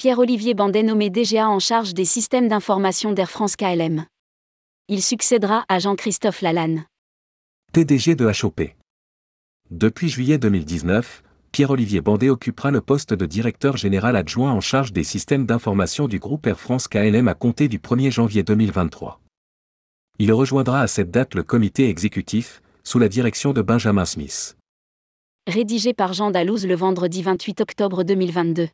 Pierre-Olivier Bandet nommé DGA en charge des systèmes d'information d'Air France KLM. Il succédera à Jean-Christophe Lalanne. PDG de HOP. Depuis juillet 2019, Pierre-Olivier Bandet occupera le poste de directeur général adjoint en charge des systèmes d'information du groupe Air France KLM à compter du 1er janvier 2023. Il rejoindra à cette date le comité exécutif, sous la direction de Benjamin Smith. Rédigé par Jean Dalouse le vendredi 28 octobre 2022.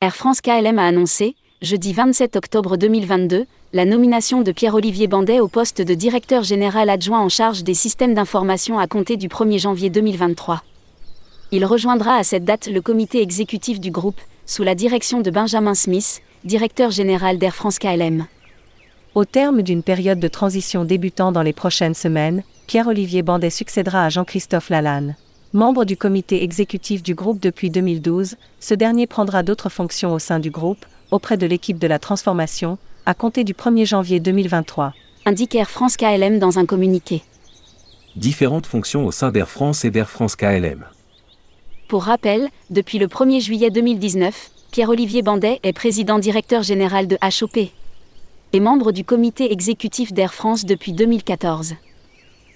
Air France KLM a annoncé, jeudi 27 octobre 2022, la nomination de Pierre-Olivier Bandet au poste de directeur général adjoint en charge des systèmes d'information à compter du 1er janvier 2023. Il rejoindra à cette date le comité exécutif du groupe, sous la direction de Benjamin Smith, directeur général d'Air France KLM. Au terme d'une période de transition débutant dans les prochaines semaines, Pierre-Olivier Bandet succédera à Jean-Christophe Lalanne. Membre du comité exécutif du groupe depuis 2012, ce dernier prendra d'autres fonctions au sein du groupe, auprès de l'équipe de la transformation, à compter du 1er janvier 2023. Indique Air France KLM dans un communiqué. Différentes fonctions au sein d'Air France et d'Air France KLM. Pour rappel, depuis le 1er juillet 2019, Pierre-Olivier Bandet est président directeur général de HOP et membre du comité exécutif d'Air France depuis 2014.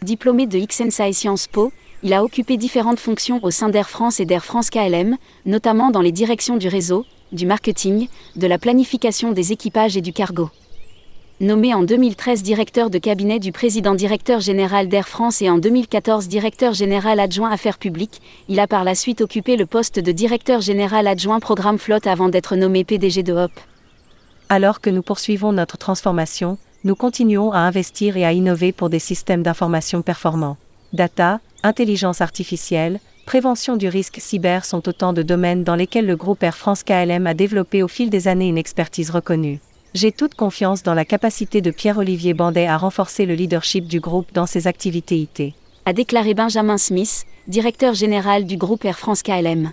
Diplômé de XNSA Sciences Po, il a occupé différentes fonctions au sein d'Air France et d'Air France KLM, notamment dans les directions du réseau, du marketing, de la planification des équipages et du cargo. Nommé en 2013 directeur de cabinet du président directeur général d'Air France et en 2014 directeur général adjoint affaires publiques, il a par la suite occupé le poste de directeur général adjoint programme flotte avant d'être nommé PDG de HOP. Alors que nous poursuivons notre transformation, nous continuons à investir et à innover pour des systèmes d'information performants. Data, intelligence artificielle, prévention du risque cyber sont autant de domaines dans lesquels le groupe Air France KLM a développé au fil des années une expertise reconnue. J'ai toute confiance dans la capacité de Pierre-Olivier Bandet à renforcer le leadership du groupe dans ses activités IT. A déclaré Benjamin Smith, directeur général du groupe Air France KLM.